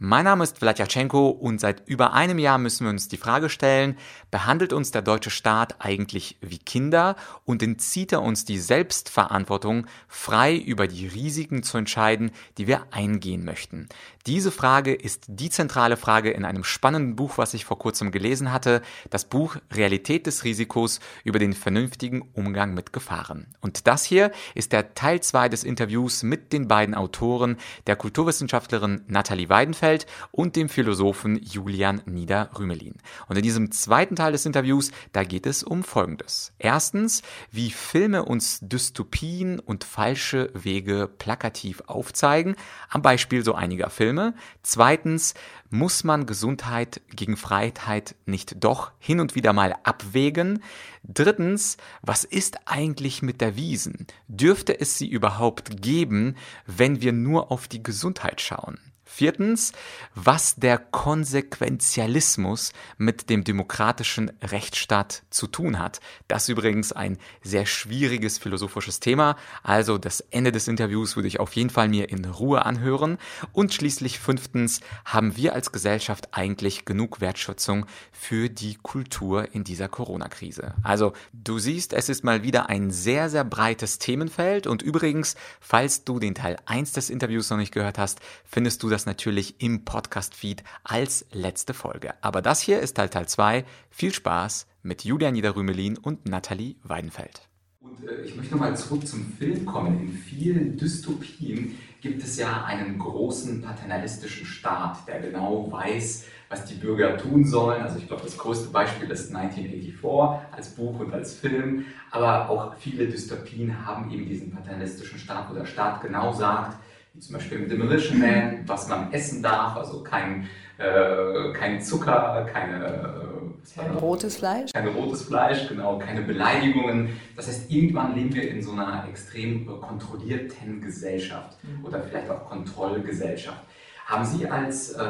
Mein Name ist Vladyachenko und seit über einem Jahr müssen wir uns die Frage stellen, behandelt uns der deutsche Staat eigentlich wie Kinder und entzieht er uns die Selbstverantwortung, frei über die Risiken zu entscheiden, die wir eingehen möchten? Diese Frage ist die zentrale Frage in einem spannenden Buch, was ich vor kurzem gelesen hatte, das Buch Realität des Risikos über den vernünftigen Umgang mit Gefahren. Und das hier ist der Teil 2 des Interviews mit den beiden Autoren, der Kulturwissenschaftlerin Nathalie Weidenfeld Bielefeld und dem Philosophen Julian Nieder-Rümelin. Und in diesem zweiten Teil des Interviews, da geht es um Folgendes. Erstens, wie Filme uns Dystopien und falsche Wege plakativ aufzeigen, am Beispiel so einiger Filme. Zweitens, muss man Gesundheit gegen Freiheit nicht doch hin und wieder mal abwägen? Drittens, was ist eigentlich mit der Wiesen? Dürfte es sie überhaupt geben, wenn wir nur auf die Gesundheit schauen? Viertens, was der Konsequenzialismus mit dem demokratischen Rechtsstaat zu tun hat. Das ist übrigens ein sehr schwieriges philosophisches Thema. Also das Ende des Interviews würde ich auf jeden Fall mir in Ruhe anhören. Und schließlich fünftens, haben wir als Gesellschaft eigentlich genug Wertschätzung für die Kultur in dieser Corona-Krise? Also du siehst, es ist mal wieder ein sehr, sehr breites Themenfeld. Und übrigens, falls du den Teil 1 des Interviews noch nicht gehört hast, findest du das natürlich im Podcast-Feed als letzte Folge. Aber das hier ist Teil Teil 2. Viel Spaß mit Julia Niederrümelin und Nathalie Weidenfeld. Und äh, ich möchte nochmal zurück zum Film kommen. In vielen Dystopien gibt es ja einen großen paternalistischen Staat, der genau weiß, was die Bürger tun sollen. Also ich glaube, das größte Beispiel ist 1984 als Buch und als Film. Aber auch viele Dystopien haben eben diesen paternalistischen Staat, wo der Staat genau sagt, zum Beispiel mit Demolition Man, was man essen darf, also kein, äh, kein Zucker, keine, äh, kein rotes Fleisch. Kein rotes Fleisch, genau, keine Beleidigungen. Das heißt, irgendwann leben wir in so einer extrem kontrollierten Gesellschaft mhm. oder vielleicht auch Kontrollgesellschaft. Haben Sie als äh,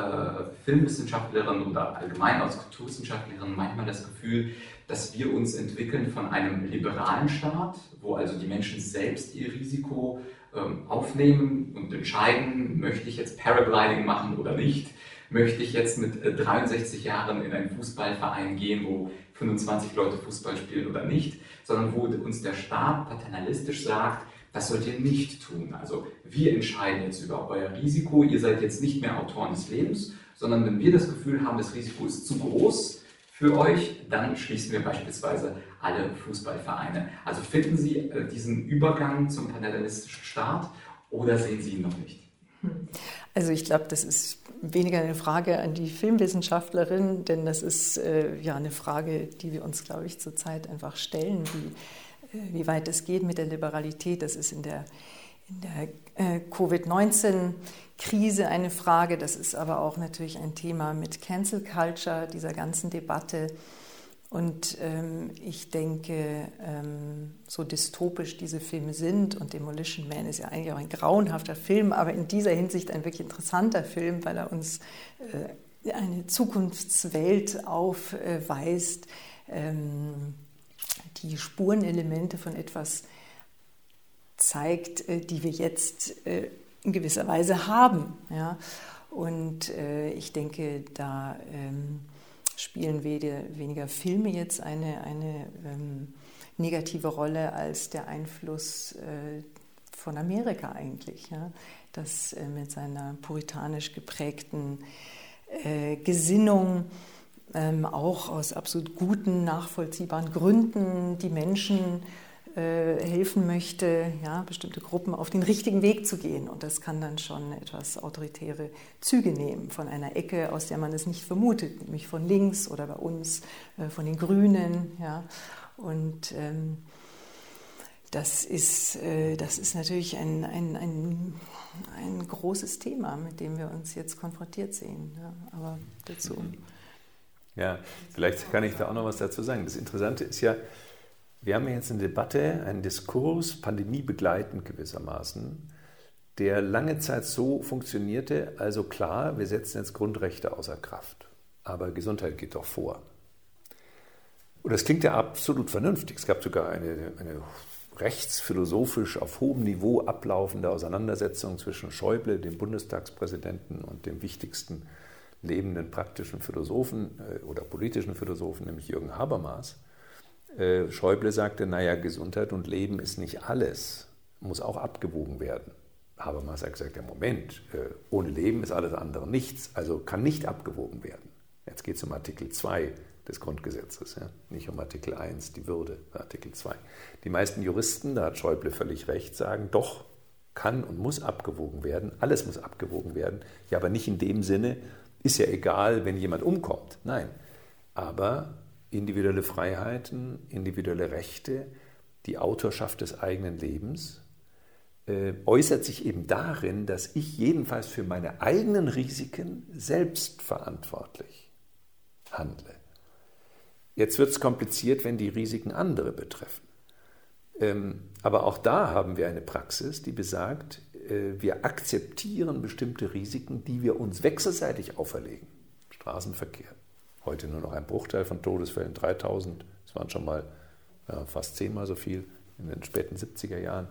Filmwissenschaftlerin oder allgemein als Kulturwissenschaftlerin manchmal das Gefühl, dass wir uns entwickeln von einem liberalen Staat, wo also die Menschen selbst ihr Risiko ähm, aufnehmen und entscheiden, möchte ich jetzt Paragliding machen oder nicht? Möchte ich jetzt mit 63 äh, Jahren in einen Fußballverein gehen, wo 25 Leute Fußball spielen oder nicht? Sondern wo uns der Staat paternalistisch sagt, das sollt ihr nicht tun. Also wir entscheiden jetzt über euer Risiko. Ihr seid jetzt nicht mehr Autoren des Lebens, sondern wenn wir das Gefühl haben, das Risiko ist zu groß, für euch, dann schließen wir beispielsweise alle Fußballvereine. Also finden Sie äh, diesen Übergang zum paternalistischen Staat oder sehen Sie ihn noch nicht? Also ich glaube, das ist weniger eine Frage an die Filmwissenschaftlerin, denn das ist äh, ja eine Frage, die wir uns, glaube ich, zurzeit einfach stellen, wie, äh, wie weit es geht mit der Liberalität. Das ist in der in der äh, Covid-19-Krise eine Frage. Das ist aber auch natürlich ein Thema mit Cancel Culture, dieser ganzen Debatte. Und ähm, ich denke, ähm, so dystopisch diese Filme sind, und Demolition Man ist ja eigentlich auch ein grauenhafter Film, aber in dieser Hinsicht ein wirklich interessanter Film, weil er uns äh, eine Zukunftswelt aufweist, ähm, die Spurenelemente von etwas zeigt, äh, die wir jetzt äh, in gewisser Weise haben. Ja? Und äh, ich denke, da ähm, spielen weniger Filme jetzt eine, eine ähm, negative Rolle als der Einfluss von Amerika eigentlich, ja? das mit seiner puritanisch geprägten Gesinnung ähm, auch aus absolut guten, nachvollziehbaren Gründen die Menschen äh, helfen möchte, ja, bestimmte Gruppen auf den richtigen Weg zu gehen. Und das kann dann schon etwas autoritäre Züge nehmen von einer Ecke, aus der man es nicht vermutet, nämlich von links oder bei uns äh, von den Grünen. Ja. Und ähm, das ist, äh, das ist natürlich ein, ein, ein, ein, großes Thema, mit dem wir uns jetzt konfrontiert sehen. Ja. Aber dazu. Ja, vielleicht kann ich da auch noch was dazu sagen. Das Interessante ist ja, wir haben jetzt eine Debatte, einen Diskurs, pandemiebegleitend gewissermaßen, der lange Zeit so funktionierte, also klar, wir setzen jetzt Grundrechte außer Kraft, aber Gesundheit geht doch vor. Und das klingt ja absolut vernünftig. Es gab sogar eine, eine rechtsphilosophisch auf hohem Niveau ablaufende Auseinandersetzung zwischen Schäuble, dem Bundestagspräsidenten, und dem wichtigsten lebenden praktischen Philosophen äh, oder politischen Philosophen, nämlich Jürgen Habermas. Äh, Schäuble sagte, naja, Gesundheit und Leben ist nicht alles, muss auch abgewogen werden. Habermas hat gesagt, ja Moment, äh, ohne Leben ist alles andere nichts, also kann nicht abgewogen werden. Jetzt geht es um Artikel 2 des Grundgesetzes, ja? nicht um Artikel 1, die Würde, Artikel 2. Die meisten Juristen, da hat Schäuble völlig recht, sagen, doch, kann und muss abgewogen werden, alles muss abgewogen werden, ja, aber nicht in dem Sinne, ist ja egal, wenn jemand umkommt. Nein, aber individuelle Freiheiten, individuelle Rechte, die Autorschaft des eigenen Lebens äh, äußert sich eben darin, dass ich jedenfalls für meine eigenen Risiken selbst verantwortlich handle. Jetzt wird es kompliziert, wenn die Risiken andere betreffen. Ähm, aber auch da haben wir eine Praxis, die besagt, äh, wir akzeptieren bestimmte Risiken, die wir uns wechselseitig auferlegen. Straßenverkehr. Heute nur noch ein Bruchteil von Todesfällen, 3000. Das waren schon mal ja, fast zehnmal so viel in den späten 70er Jahren.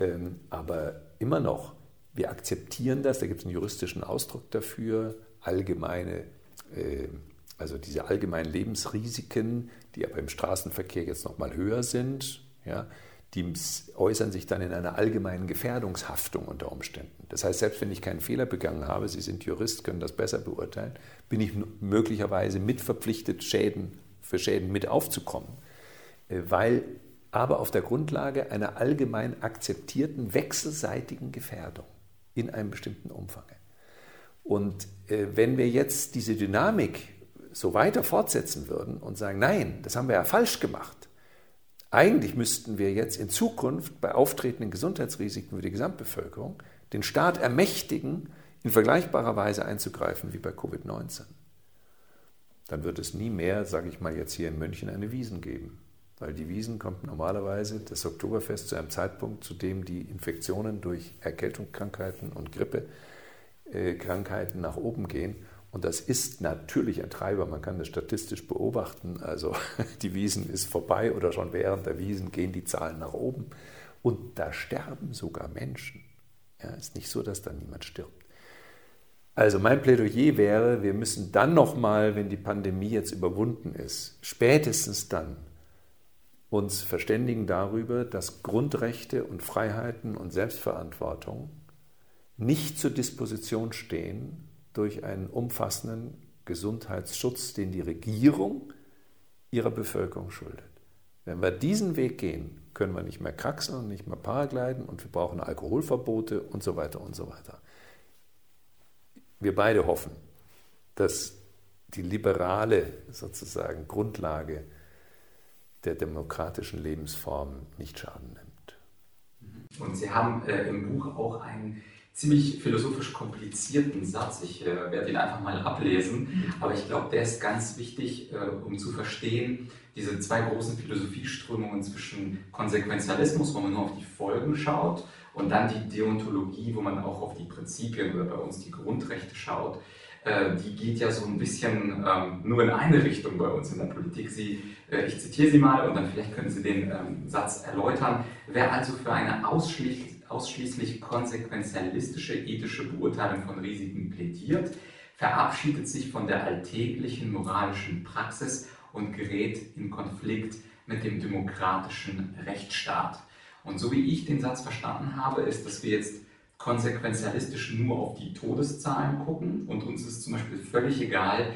Ähm, aber immer noch, wir akzeptieren das, da gibt es einen juristischen Ausdruck dafür, allgemeine, äh, also diese allgemeinen Lebensrisiken, die aber im Straßenverkehr jetzt nochmal höher sind, ja, die äußern sich dann in einer allgemeinen Gefährdungshaftung unter Umständen. Das heißt, selbst wenn ich keinen Fehler begangen habe, Sie sind Jurist, können das besser beurteilen, bin ich möglicherweise mitverpflichtet, Schäden für Schäden mit aufzukommen, äh, weil aber auf der Grundlage einer allgemein akzeptierten wechselseitigen Gefährdung in einem bestimmten Umfang. Und äh, wenn wir jetzt diese Dynamik so weiter fortsetzen würden und sagen, nein, das haben wir ja falsch gemacht, eigentlich müssten wir jetzt in Zukunft bei auftretenden Gesundheitsrisiken für die Gesamtbevölkerung den Staat ermächtigen, in vergleichbarer Weise einzugreifen wie bei Covid-19. Dann wird es nie mehr, sage ich mal jetzt hier in München, eine Wiesen geben. Weil die Wiesen kommt normalerweise das Oktoberfest zu einem Zeitpunkt, zu dem die Infektionen durch Erkältungskrankheiten und Grippekrankheiten nach oben gehen. Und das ist natürlich ein Treiber, man kann das statistisch beobachten. Also die Wiesen ist vorbei oder schon während der Wiesen gehen die Zahlen nach oben. Und da sterben sogar Menschen. Ja, ist nicht so, dass da niemand stirbt. Also mein Plädoyer wäre, wir müssen dann nochmal, wenn die Pandemie jetzt überwunden ist, spätestens dann uns verständigen darüber, dass Grundrechte und Freiheiten und Selbstverantwortung nicht zur Disposition stehen durch einen umfassenden Gesundheitsschutz, den die Regierung ihrer Bevölkerung schuldet. Wenn wir diesen Weg gehen, können wir nicht mehr kraxeln und nicht mehr paragliden und wir brauchen Alkoholverbote und so weiter und so weiter. Wir beide hoffen, dass die liberale sozusagen Grundlage der demokratischen Lebensform nicht Schaden nimmt. Und Sie haben äh, im Buch auch einen ziemlich philosophisch komplizierten Satz. Ich äh, werde ihn einfach mal ablesen, mhm. aber ich glaube, der ist ganz wichtig, äh, um zu verstehen, diese zwei großen Philosophieströmungen zwischen Konsequenzialismus, wo man nur auf die Folgen schaut, und dann die Deontologie, wo man auch auf die Prinzipien oder bei uns die Grundrechte schaut. Äh, die geht ja so ein bisschen ähm, nur in eine Richtung bei uns in der Politik. Sie, äh, ich zitiere sie mal und dann vielleicht können Sie den ähm, Satz erläutern. Wer also für eine ausschließlich ausschließlich konsequenzialistische ethische Beurteilung von Risiken plädiert, verabschiedet sich von der alltäglichen moralischen Praxis und gerät in Konflikt mit dem demokratischen Rechtsstaat. Und so wie ich den Satz verstanden habe, ist, dass wir jetzt konsequenzialistisch nur auf die Todeszahlen gucken und uns ist zum Beispiel völlig egal,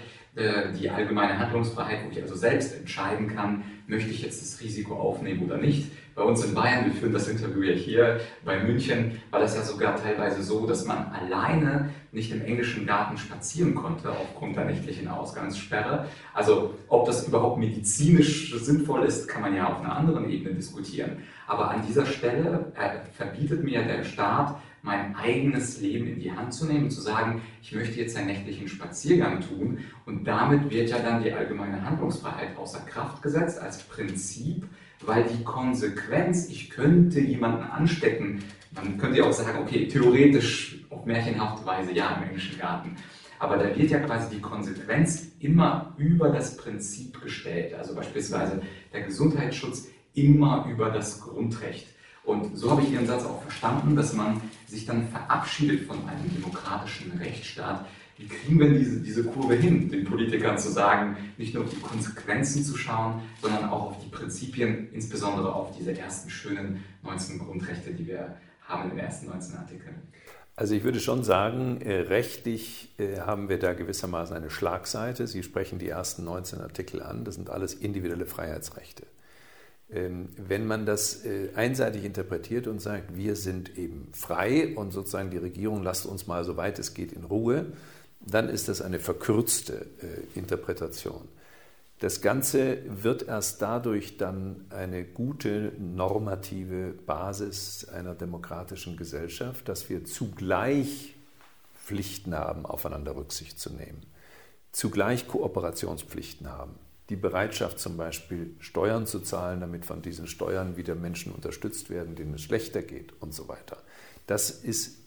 die allgemeine Handlungsfreiheit, wo ich also selbst entscheiden kann, möchte ich jetzt das Risiko aufnehmen oder nicht. Bei uns in Bayern, wir führen das Interview ja hier, bei München war das ja sogar teilweise so, dass man alleine nicht im englischen Garten spazieren konnte aufgrund der nächtlichen Ausgangssperre. Also ob das überhaupt medizinisch sinnvoll ist, kann man ja auf einer anderen Ebene diskutieren. Aber an dieser Stelle äh, verbietet mir der Staat, mein eigenes Leben in die Hand zu nehmen zu sagen, ich möchte jetzt einen nächtlichen Spaziergang tun. Und damit wird ja dann die allgemeine Handlungsfreiheit außer Kraft gesetzt als Prinzip, weil die Konsequenz, ich könnte jemanden anstecken, man könnte ja auch sagen, okay, theoretisch auf märchenhafte Weise ja im englischen Garten. Aber da wird ja quasi die Konsequenz immer über das Prinzip gestellt. Also beispielsweise der Gesundheitsschutz immer über das Grundrecht. Und so habe ich Ihren Satz auch verstanden, dass man sich dann verabschiedet von einem demokratischen Rechtsstaat. Wie kriegen wir diese, diese Kurve hin, den Politikern zu sagen, nicht nur auf die Konsequenzen zu schauen, sondern auch auf die Prinzipien, insbesondere auf diese ersten schönen 19 Grundrechte, die wir haben den ersten 19 Artikeln? Also ich würde schon sagen, äh, rechtlich äh, haben wir da gewissermaßen eine Schlagseite. Sie sprechen die ersten 19 Artikel an, das sind alles individuelle Freiheitsrechte. Ähm, wenn man das äh, einseitig interpretiert und sagt, wir sind eben frei und sozusagen die Regierung lasst uns mal so weit es geht in Ruhe, dann ist das eine verkürzte Interpretation. Das Ganze wird erst dadurch dann eine gute normative Basis einer demokratischen Gesellschaft, dass wir zugleich Pflichten haben, aufeinander Rücksicht zu nehmen, zugleich Kooperationspflichten haben, die Bereitschaft zum Beispiel Steuern zu zahlen, damit von diesen Steuern wieder Menschen unterstützt werden, denen es schlechter geht und so weiter. Das ist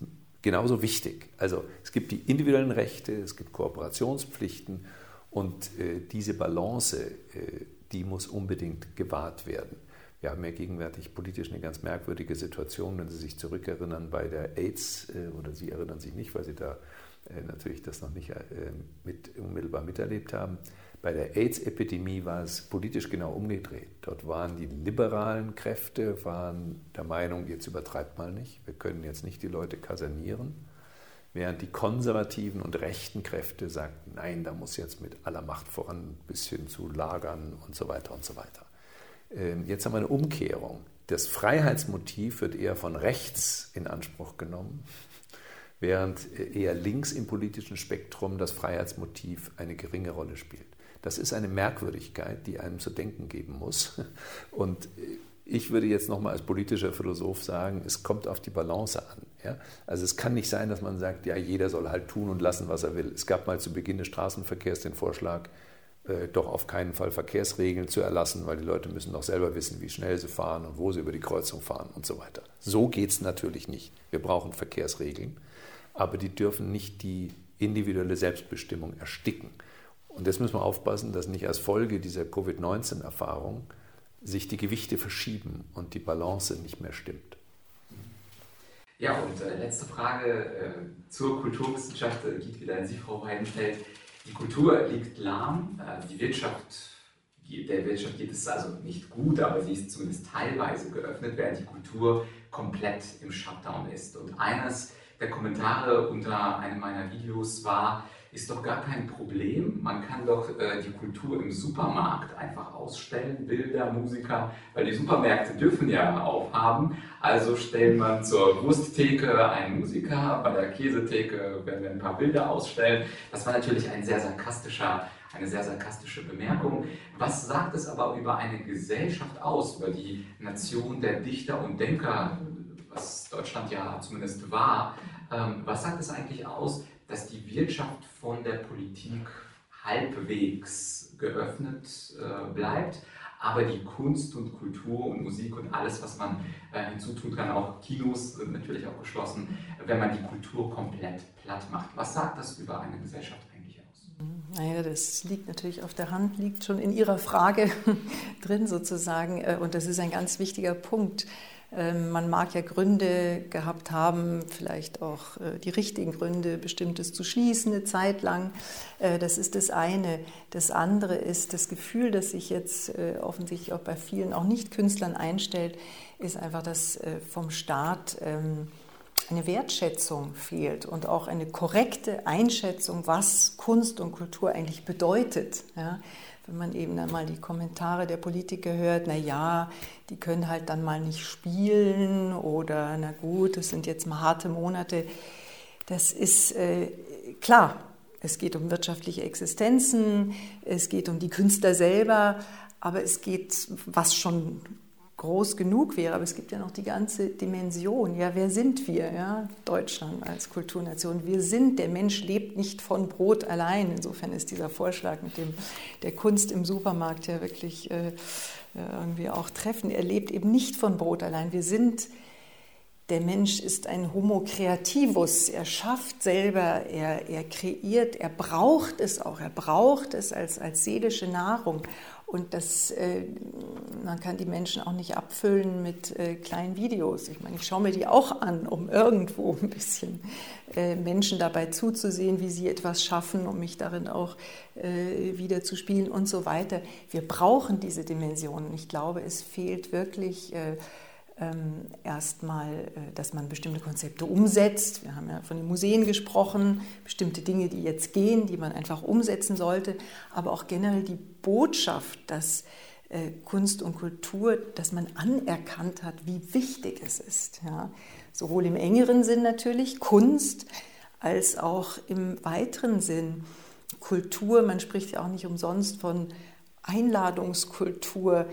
genauso wichtig. Also es gibt die individuellen Rechte, es gibt Kooperationspflichten und äh, diese Balance, äh, die muss unbedingt gewahrt werden. Wir haben ja gegenwärtig politisch eine ganz merkwürdige Situation, wenn Sie sich zurückerinnern bei der AIDS, äh, oder Sie erinnern sich nicht, weil Sie da natürlich das noch nicht äh, mit, unmittelbar miterlebt haben. Bei der AIDS-Epidemie war es politisch genau umgedreht. Dort waren die liberalen Kräfte waren der Meinung, jetzt übertreibt mal nicht, wir können jetzt nicht die Leute kasernieren während die konservativen und rechten Kräfte sagten, nein, da muss jetzt mit aller Macht voran bis hin zu Lagern und so weiter und so weiter. Ähm, jetzt haben wir eine Umkehrung. Das Freiheitsmotiv wird eher von rechts in Anspruch genommen, während eher links im politischen Spektrum das Freiheitsmotiv eine geringe Rolle spielt. Das ist eine Merkwürdigkeit, die einem zu denken geben muss. Und ich würde jetzt nochmal als politischer Philosoph sagen, es kommt auf die Balance an. Ja? Also es kann nicht sein, dass man sagt, ja, jeder soll halt tun und lassen, was er will. Es gab mal zu Beginn des Straßenverkehrs den Vorschlag, äh, doch auf keinen Fall Verkehrsregeln zu erlassen, weil die Leute müssen doch selber wissen, wie schnell sie fahren und wo sie über die Kreuzung fahren und so weiter. So geht es natürlich nicht. Wir brauchen Verkehrsregeln, aber die dürfen nicht die individuelle Selbstbestimmung ersticken. Und das müssen wir aufpassen, dass nicht als Folge dieser Covid-19-Erfahrung sich die Gewichte verschieben und die Balance nicht mehr stimmt. Ja, und äh, letzte Frage äh, zur Kulturwissenschaft äh, geht wieder an Sie, Frau Weidenfeld. Die Kultur liegt lahm, äh, die Wirtschaft, der Wirtschaft geht es also nicht gut, aber sie ist zumindest teilweise geöffnet, während die Kultur komplett im Shutdown ist. Und eines der Kommentare unter einem meiner Videos war, ist doch gar kein Problem. Man kann doch äh, die Kultur im Supermarkt einfach ausstellen, Bilder, Musiker, weil die Supermärkte dürfen ja aufhaben. Also stellen man zur Wursttheke einen Musiker, bei der Käsetheke werden wir ein paar Bilder ausstellen. Das war natürlich ein sehr sarkastischer eine sehr sarkastische Bemerkung. Was sagt es aber über eine Gesellschaft aus, über die Nation der Dichter und Denker, was Deutschland ja zumindest war? Ähm, was sagt es eigentlich aus, dass die Wirtschaft von der Politik halbwegs geöffnet äh, bleibt, aber die Kunst und Kultur und Musik und alles, was man äh, hinzutun kann, auch Kinos sind natürlich auch geschlossen, wenn man die Kultur komplett platt macht. Was sagt das über eine Gesellschaft eigentlich aus? Naja, das liegt natürlich auf der Hand, liegt schon in Ihrer Frage drin sozusagen. Äh, und das ist ein ganz wichtiger Punkt. Ähm, man mag ja Gründe gehabt haben, vielleicht auch äh, die richtigen Gründe, bestimmtes zu schließen eine Zeit lang. Äh, das ist das eine. Das andere ist das Gefühl, das sich jetzt äh, offensichtlich auch bei vielen auch Nicht-Künstlern einstellt, ist einfach, dass vom Staat ähm, eine Wertschätzung fehlt und auch eine korrekte Einschätzung, was Kunst und Kultur eigentlich bedeutet. Wenn man eben dann mal die Kommentare der Politiker hört, na ja, die können halt dann mal nicht spielen oder na gut, das sind jetzt mal harte Monate. Das ist äh, klar, es geht um wirtschaftliche Existenzen, es geht um die Künstler selber, aber es geht, was schon groß genug wäre, aber es gibt ja noch die ganze Dimension. Ja, wer sind wir? Ja, Deutschland als Kulturnation. Wir sind, der Mensch lebt nicht von Brot allein. Insofern ist dieser Vorschlag mit dem, der Kunst im Supermarkt ja wirklich äh, irgendwie auch treffend. Er lebt eben nicht von Brot allein. Wir sind, der Mensch ist ein Homo creativus. Er schafft selber, er, er kreiert, er braucht es auch. Er braucht es als, als seelische Nahrung. Und das, äh, man kann die Menschen auch nicht abfüllen mit äh, kleinen Videos. Ich meine, ich schaue mir die auch an, um irgendwo ein bisschen äh, Menschen dabei zuzusehen, wie sie etwas schaffen, um mich darin auch äh, wieder zu spielen und so weiter. Wir brauchen diese Dimensionen. Ich glaube, es fehlt wirklich äh, ähm, erstmal, äh, dass man bestimmte Konzepte umsetzt. Wir haben ja von den Museen gesprochen, bestimmte Dinge, die jetzt gehen, die man einfach umsetzen sollte, aber auch generell die Botschaft, dass Kunst und Kultur, dass man anerkannt hat, wie wichtig es ist. Ja. Sowohl im engeren Sinn natürlich, Kunst, als auch im weiteren Sinn Kultur. Man spricht ja auch nicht umsonst von Einladungskultur,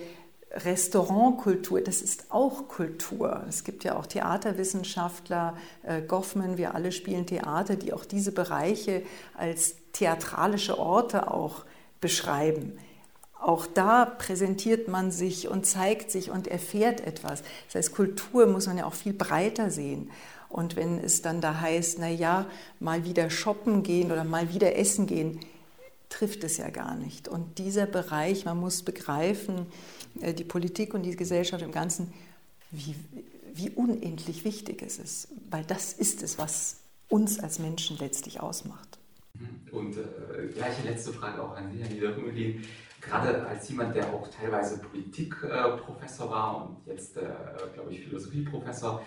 Restaurantkultur, das ist auch Kultur. Es gibt ja auch Theaterwissenschaftler, äh, Goffman, wir alle spielen Theater, die auch diese Bereiche als theatralische Orte auch beschreiben. Auch da präsentiert man sich und zeigt sich und erfährt etwas. Das heißt, Kultur muss man ja auch viel breiter sehen. Und wenn es dann da heißt, na ja, mal wieder shoppen gehen oder mal wieder essen gehen, trifft es ja gar nicht. Und dieser Bereich, man muss begreifen, äh, die Politik und die Gesellschaft im Ganzen, wie, wie unendlich wichtig es ist. Weil das ist es, was uns als Menschen letztlich ausmacht. Und äh, gleiche letzte Frage auch an Sie, Herr Niederrümelin. Gerade als jemand, der auch teilweise Politikprofessor äh, war und jetzt, äh, glaube ich, Philosophieprofessor,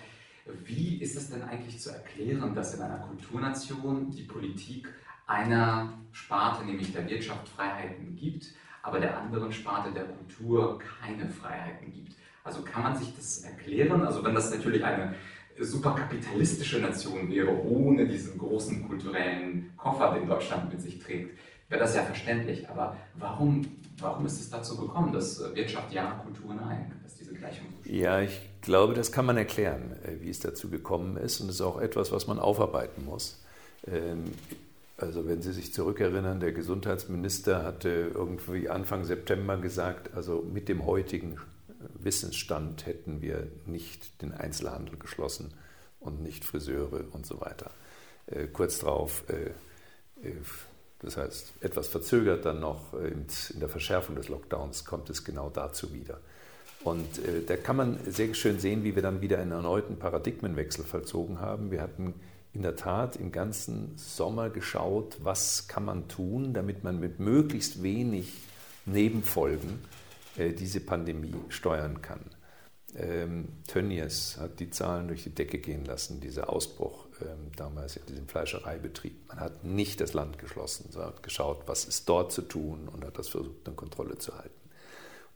wie ist es denn eigentlich zu erklären, dass in einer Kulturnation die Politik einer Sparte, nämlich der Wirtschaft, Freiheiten gibt, aber der anderen Sparte der Kultur keine Freiheiten gibt. Also kann man sich das erklären? Also wenn das natürlich eine superkapitalistische Nation wäre, ohne diesen großen kulturellen Koffer, den Deutschland mit sich trägt, wäre das ja verständlich. Aber warum, warum ist es dazu gekommen, dass Wirtschaft ja, Kultur nein, dass diese Gleichung so Ja, ich glaube, das kann man erklären, äh, wie es dazu gekommen ist. Und es ist auch etwas, was man aufarbeiten muss. Ähm, also wenn Sie sich zurückerinnern, der Gesundheitsminister hatte irgendwie Anfang September gesagt, also mit dem heutigen Wissensstand hätten wir nicht den Einzelhandel geschlossen und nicht Friseure und so weiter. Äh, kurz darauf, äh, äh, das heißt etwas verzögert dann noch in der Verschärfung des Lockdowns kommt es genau dazu wieder. Und da kann man sehr schön sehen, wie wir dann wieder einen erneuten Paradigmenwechsel vollzogen haben. Wir hatten in der Tat im ganzen Sommer geschaut, was kann man tun, damit man mit möglichst wenig Nebenfolgen äh, diese Pandemie steuern kann. Ähm, Tönnies hat die Zahlen durch die Decke gehen lassen, dieser Ausbruch ähm, damals in diesem Fleischereibetrieb. Man hat nicht das Land geschlossen, sondern hat geschaut, was ist dort zu tun und hat das versucht, unter Kontrolle zu halten.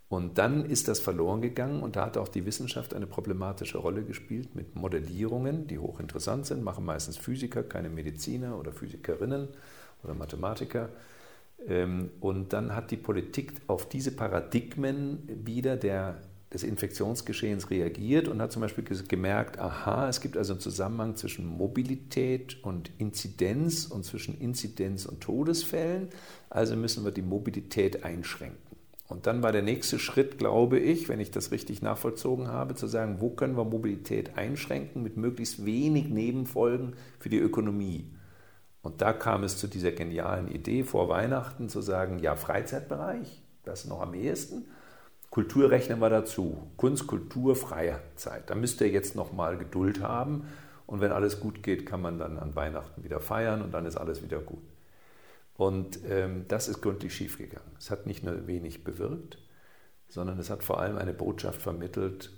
Und dann ist das verloren gegangen und da hat auch die Wissenschaft eine problematische Rolle gespielt mit Modellierungen, die hochinteressant sind, machen meistens Physiker, keine Mediziner oder Physikerinnen oder Mathematiker. Ähm, und dann hat die Politik auf diese Paradigmen wieder der, des Infektionsgeschehens reagiert und hat zum Beispiel gemerkt, aha, es gibt also einen Zusammenhang zwischen Mobilität und Inzidenz und zwischen Inzidenz und Todesfällen, also müssen wir die Mobilität einschränken. Und dann war der nächste Schritt, glaube ich, wenn ich das richtig nachvollzogen habe, zu sagen, wo können wir Mobilität einschränken mit möglichst wenig Nebenfolgen für die Ökonomie. Und da kam es zu dieser genialen Idee vor Weihnachten zu sagen, ja, Freizeitbereich, das noch am ehesten. Kultur rechnen wir dazu. Kunst, Kultur, Freizeit. Da müsst ihr jetzt noch mal Geduld haben. Und wenn alles gut geht, kann man dann an Weihnachten wieder feiern und dann ist alles wieder gut. Und ähm, das ist gründlich schiefgegangen. Es hat nicht nur wenig bewirkt, sondern es hat vor allem eine Botschaft vermittelt,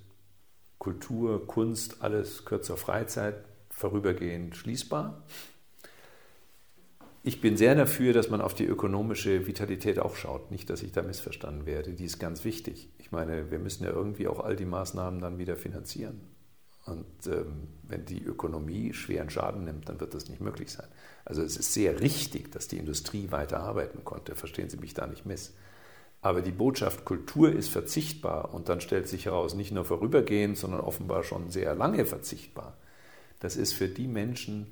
Kultur, Kunst, alles kürzer Freizeit, vorübergehend schließbar. Ich bin sehr dafür, dass man auf die ökonomische Vitalität auch schaut. Nicht, dass ich da missverstanden werde. Die ist ganz wichtig. Ich meine, wir müssen ja irgendwie auch all die Maßnahmen dann wieder finanzieren. Und ähm, wenn die Ökonomie schweren Schaden nimmt, dann wird das nicht möglich sein. Also es ist sehr richtig, dass die Industrie weiter arbeiten konnte. Verstehen Sie mich da nicht miss. Aber die Botschaft Kultur ist verzichtbar und dann stellt sich heraus, nicht nur vorübergehend, sondern offenbar schon sehr lange verzichtbar. Das ist für die Menschen,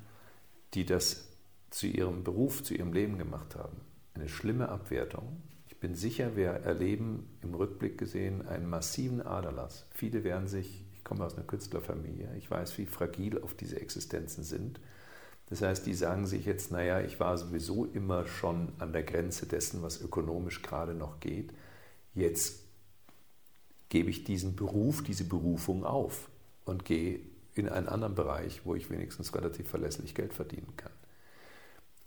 die das zu ihrem Beruf, zu ihrem Leben gemacht haben, eine schlimme Abwertung. Ich bin sicher, wir erleben im Rückblick gesehen einen massiven Aderlass. Viele werden sich komme aus einer Künstlerfamilie, ich weiß, wie fragil auf diese Existenzen sind. Das heißt, die sagen sich jetzt, naja, ich war sowieso immer schon an der Grenze dessen, was ökonomisch gerade noch geht. jetzt gebe ich diesen Beruf, diese Berufung auf und gehe in einen anderen Bereich, wo ich wenigstens relativ verlässlich Geld verdienen kann.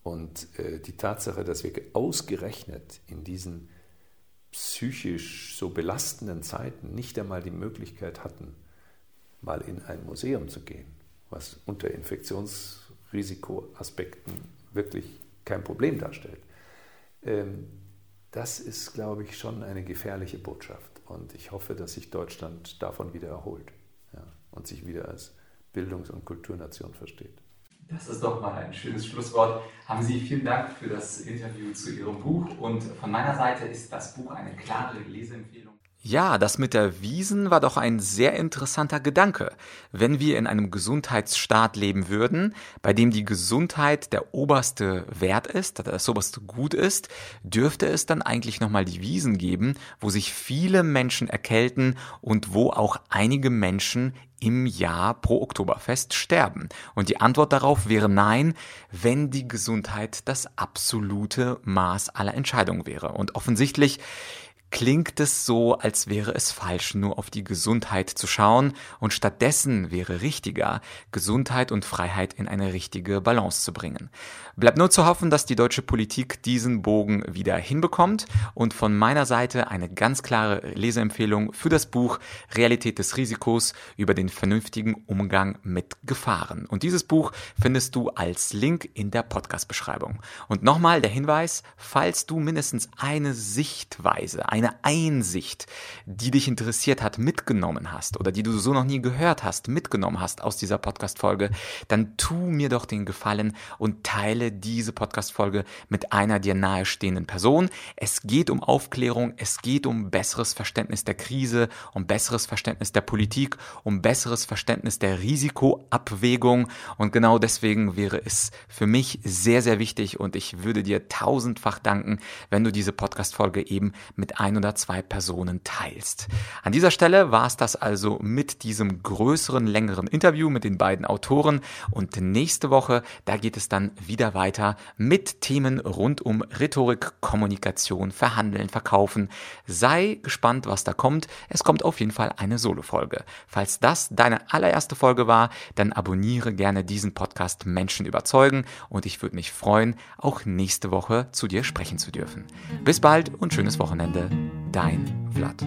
Und äh, die Tatsache, dass wir ausgerechnet in diesen psychisch so belastenden Zeiten nicht einmal die Möglichkeit hatten, mal in ein Museum zu gehen, was unter Infektionsrisikoaspekten wirklich kein Problem darstellt. Ähm, das ist, glaube ich, schon eine gefährliche Botschaft. Und ich hoffe, dass sich Deutschland davon wieder erholt ja, und sich wieder als Bildungs- und Kulturnation versteht. Das ist doch mal ein schönes Schlusswort. Haben Sie vielen Dank für das Interview zu Ihrem Buch und von meiner Seite ist das Buch eine klare Leseempfehlung. Ja, das mit der Wiesen war doch ein sehr interessanter Gedanke. Wenn wir in einem Gesundheitsstaat leben würden, bei dem die Gesundheit der oberste Wert ist, das oberste Gut ist, dürfte es dann eigentlich nochmal die Wiesen geben, wo sich viele Menschen erkälten und wo auch einige Menschen im Jahr pro Oktoberfest sterben? Und die Antwort darauf wäre nein, wenn die Gesundheit das absolute Maß aller Entscheidungen wäre. Und offensichtlich klingt es so, als wäre es falsch, nur auf die Gesundheit zu schauen und stattdessen wäre richtiger, Gesundheit und Freiheit in eine richtige Balance zu bringen. Bleibt nur zu hoffen, dass die deutsche Politik diesen Bogen wieder hinbekommt und von meiner Seite eine ganz klare Leseempfehlung für das Buch Realität des Risikos über den vernünftigen Umgang mit Gefahren. Und dieses Buch findest du als Link in der Podcast-Beschreibung. Und nochmal der Hinweis, falls du mindestens eine Sichtweise, eine Einsicht, die dich interessiert hat, mitgenommen hast oder die du so noch nie gehört hast, mitgenommen hast aus dieser Podcast-Folge, dann tu mir doch den Gefallen und teile diese Podcast-Folge mit einer dir nahestehenden Person. Es geht um Aufklärung, es geht um besseres Verständnis der Krise, um besseres Verständnis der Politik, um besseres Verständnis der Risikoabwägung und genau deswegen wäre es für mich sehr, sehr wichtig und ich würde dir tausendfach danken, wenn du diese Podcast-Folge eben mit einem ein oder zwei Personen teilst. An dieser Stelle war es das also mit diesem größeren, längeren Interview mit den beiden Autoren und nächste Woche, da geht es dann wieder weiter mit Themen rund um Rhetorik, Kommunikation, Verhandeln, Verkaufen. Sei gespannt, was da kommt. Es kommt auf jeden Fall eine Solo-Folge. Falls das deine allererste Folge war, dann abonniere gerne diesen Podcast Menschen überzeugen und ich würde mich freuen, auch nächste Woche zu dir sprechen zu dürfen. Bis bald und schönes Wochenende. Dein Vlad.